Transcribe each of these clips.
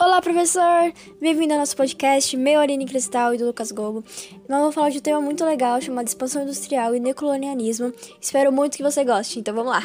Olá, professor! Bem-vindo ao nosso podcast, meu Aline Cristal e do Lucas Gobo. Nós vamos falar de um tema muito legal chamado expansão industrial e neocolonialismo. Espero muito que você goste, então vamos lá!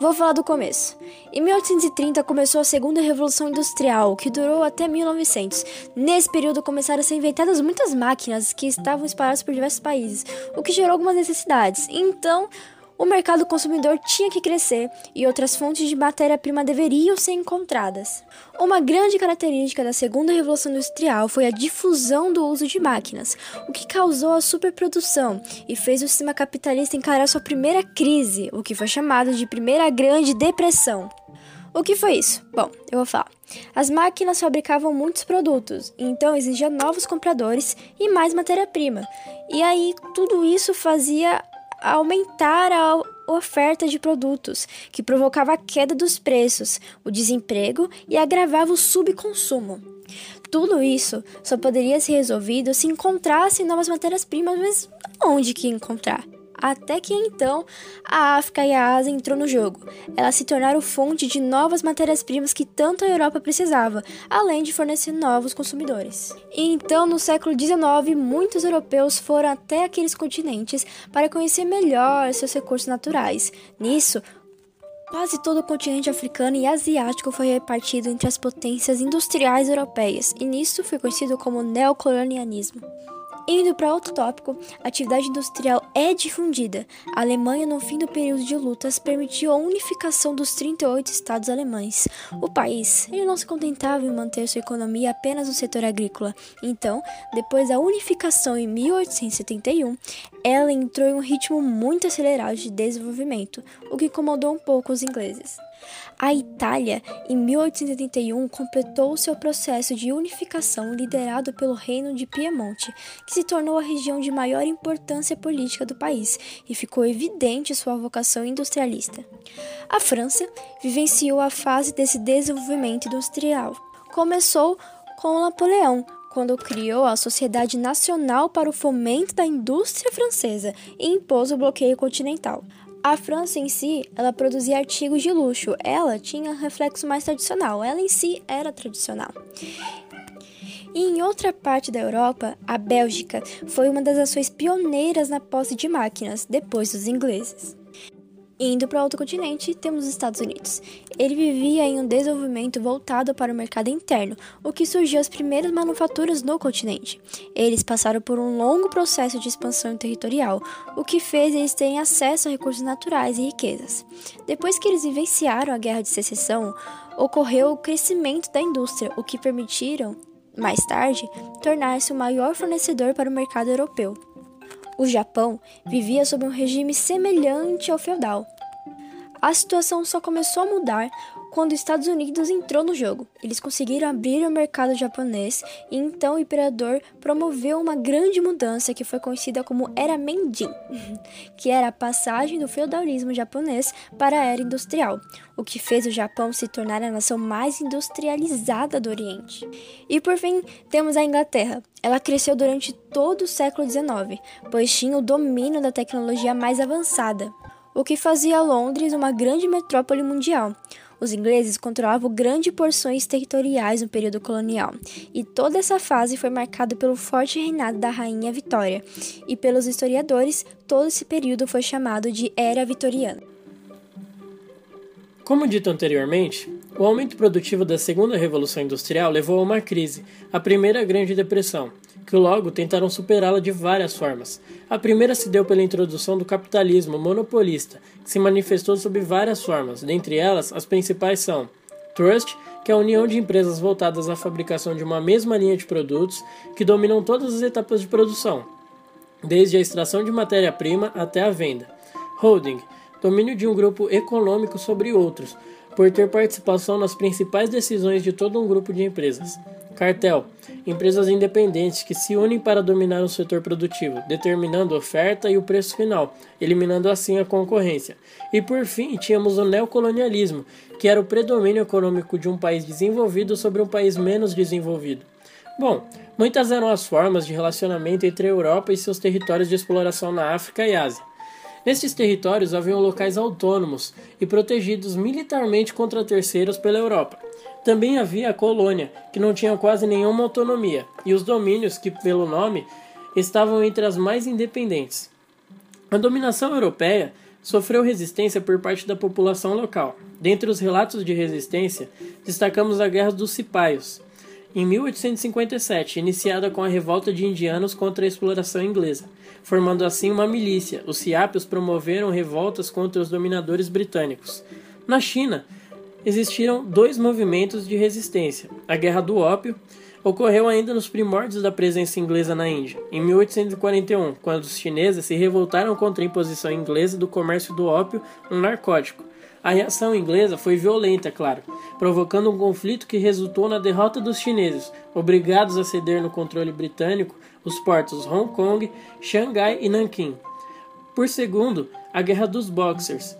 Vou falar do começo. Em 1830 começou a segunda revolução industrial, que durou até 1900. Nesse período começaram a ser inventadas muitas máquinas que estavam espalhadas por diversos países, o que gerou algumas necessidades. Então, o mercado consumidor tinha que crescer e outras fontes de matéria-prima deveriam ser encontradas. Uma grande característica da segunda revolução industrial foi a difusão do uso de máquinas, o que causou a superprodução e fez o sistema capitalista encarar sua primeira crise, o que foi chamado de Primeira Grande Depressão. O que foi isso? Bom, eu vou falar. As máquinas fabricavam muitos produtos, então exigia novos compradores e mais matéria-prima. E aí tudo isso fazia aumentar a oferta de produtos, que provocava a queda dos preços, o desemprego e agravava o subconsumo. Tudo isso só poderia ser resolvido se encontrasse novas matérias-primas, mas onde que encontrar? Até que então a África e a Ásia entrou no jogo. Elas se tornaram fonte de novas matérias-primas que tanto a Europa precisava, além de fornecer novos consumidores. E então, no século XIX, muitos europeus foram até aqueles continentes para conhecer melhor seus recursos naturais. Nisso, Quase todo o continente africano e asiático foi repartido entre as potências industriais europeias, e nisso foi conhecido como neocolonialismo. Indo para outro tópico, a atividade industrial é difundida. A Alemanha, no fim do período de lutas, permitiu a unificação dos 38 estados alemães. O país ele não se contentava em manter sua economia apenas no setor agrícola. Então, depois da unificação em 1871, ela entrou em um ritmo muito acelerado de desenvolvimento, o que incomodou um pouco os ingleses. A Itália, em 1881, completou seu processo de unificação liderado pelo Reino de Piemonte, que se tornou a região de maior importância política do país e ficou evidente sua vocação industrialista. A França vivenciou a fase desse desenvolvimento industrial. Começou com Napoleão, quando criou a Sociedade Nacional para o Fomento da Indústria Francesa e impôs o bloqueio continental. A França em si, ela produzia artigos de luxo. Ela tinha reflexo mais tradicional. Ela em si era tradicional. E em outra parte da Europa, a Bélgica foi uma das ações pioneiras na posse de máquinas, depois dos ingleses. Indo para outro continente, temos os Estados Unidos. Ele vivia em um desenvolvimento voltado para o mercado interno, o que surgiu as primeiras manufaturas no continente. Eles passaram por um longo processo de expansão territorial, o que fez eles terem acesso a recursos naturais e riquezas. Depois que eles vivenciaram a Guerra de Secessão, ocorreu o crescimento da indústria, o que permitiram, mais tarde, tornar-se o maior fornecedor para o mercado europeu. O Japão vivia sob um regime semelhante ao feudal. A situação só começou a mudar quando os Estados Unidos entrou no jogo. Eles conseguiram abrir o mercado japonês e então o imperador promoveu uma grande mudança que foi conhecida como Era Meijin, que era a passagem do feudalismo japonês para a era industrial, o que fez o Japão se tornar a nação mais industrializada do Oriente. E por fim, temos a Inglaterra. Ela cresceu durante todo o século XIX, pois tinha o domínio da tecnologia mais avançada, o que fazia Londres uma grande metrópole mundial. Os ingleses controlavam grandes porções territoriais no período colonial, e toda essa fase foi marcada pelo forte reinado da rainha Vitória, e pelos historiadores, todo esse período foi chamado de Era Vitoriana. Como dito anteriormente, o aumento produtivo da segunda revolução industrial levou a uma crise, a primeira Grande Depressão, que logo tentaram superá-la de várias formas. A primeira se deu pela introdução do capitalismo monopolista, que se manifestou sob várias formas, dentre elas as principais são Trust, que é a união de empresas voltadas à fabricação de uma mesma linha de produtos que dominam todas as etapas de produção, desde a extração de matéria-prima até a venda. Holding, domínio de um grupo econômico sobre outros, por ter participação nas principais decisões de todo um grupo de empresas. Cartel empresas independentes que se unem para dominar o setor produtivo, determinando a oferta e o preço final, eliminando assim a concorrência. E por fim, tínhamos o neocolonialismo, que era o predomínio econômico de um país desenvolvido sobre um país menos desenvolvido. Bom, muitas eram as formas de relacionamento entre a Europa e seus territórios de exploração na África e Ásia. Nestes territórios haviam locais autônomos e protegidos militarmente contra terceiros pela Europa. Também havia a colônia, que não tinha quase nenhuma autonomia, e os domínios, que pelo nome estavam entre as mais independentes. A dominação europeia sofreu resistência por parte da população local. Dentre os relatos de resistência, destacamos a Guerra dos Cipaios, em 1857, iniciada com a revolta de indianos contra a exploração inglesa, formando assim uma milícia. Os Ciápios promoveram revoltas contra os dominadores britânicos. Na China, existiram dois movimentos de resistência. A Guerra do Ópio ocorreu ainda nos primórdios da presença inglesa na Índia, em 1841, quando os chineses se revoltaram contra a imposição inglesa do comércio do ópio, um narcótico. A reação inglesa foi violenta, claro, provocando um conflito que resultou na derrota dos chineses, obrigados a ceder no controle britânico os portos Hong Kong, Xangai e Nanquim. Por segundo, a Guerra dos Boxers,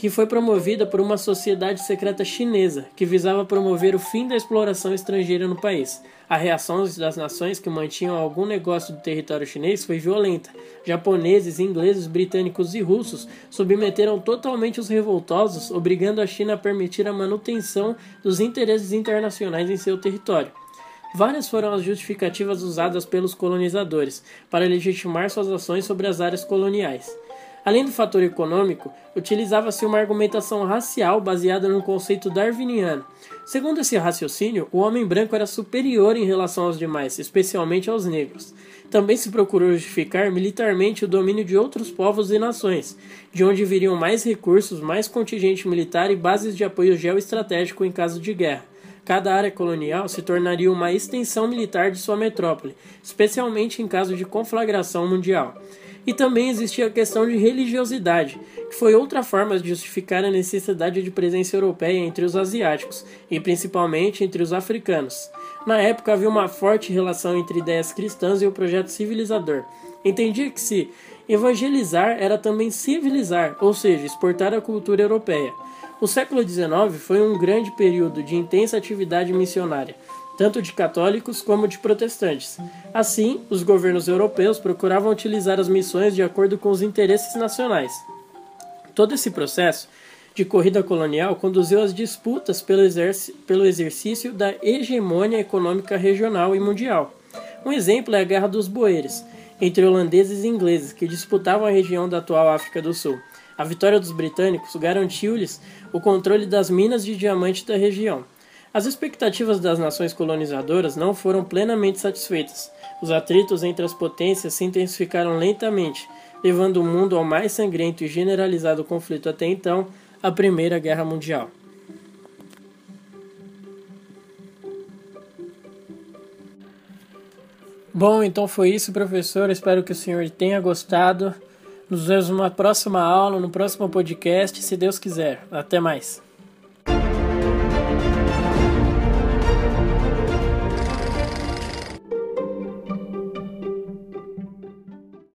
que foi promovida por uma sociedade secreta chinesa que visava promover o fim da exploração estrangeira no país. A reação das nações que mantinham algum negócio do território chinês foi violenta. Japoneses, ingleses, britânicos e russos submeteram totalmente os revoltosos, obrigando a China a permitir a manutenção dos interesses internacionais em seu território. Várias foram as justificativas usadas pelos colonizadores para legitimar suas ações sobre as áreas coloniais. Além do fator econômico, utilizava-se uma argumentação racial baseada no conceito darwiniano. Segundo esse raciocínio, o homem branco era superior em relação aos demais, especialmente aos negros. Também se procurou justificar militarmente o domínio de outros povos e nações, de onde viriam mais recursos, mais contingente militar e bases de apoio geoestratégico em caso de guerra. Cada área colonial se tornaria uma extensão militar de sua metrópole, especialmente em caso de conflagração mundial. E também existia a questão de religiosidade, que foi outra forma de justificar a necessidade de presença europeia entre os asiáticos, e principalmente entre os africanos. Na época havia uma forte relação entre ideias cristãs e o projeto civilizador. Entendia que se evangelizar era também civilizar, ou seja, exportar a cultura europeia. O século XIX foi um grande período de intensa atividade missionária tanto de católicos como de protestantes. Assim, os governos europeus procuravam utilizar as missões de acordo com os interesses nacionais. Todo esse processo de corrida colonial conduziu às disputas pelo, pelo exercício da hegemônia econômica regional e mundial. Um exemplo é a Guerra dos Boeres, entre holandeses e ingleses, que disputavam a região da atual África do Sul. A vitória dos britânicos garantiu-lhes o controle das minas de diamante da região. As expectativas das nações colonizadoras não foram plenamente satisfeitas. Os atritos entre as potências se intensificaram lentamente, levando o mundo ao mais sangrento e generalizado conflito até então, a Primeira Guerra Mundial. Bom, então foi isso, professor. Espero que o senhor tenha gostado. Nos vemos numa próxima aula, no próximo podcast, se Deus quiser. Até mais.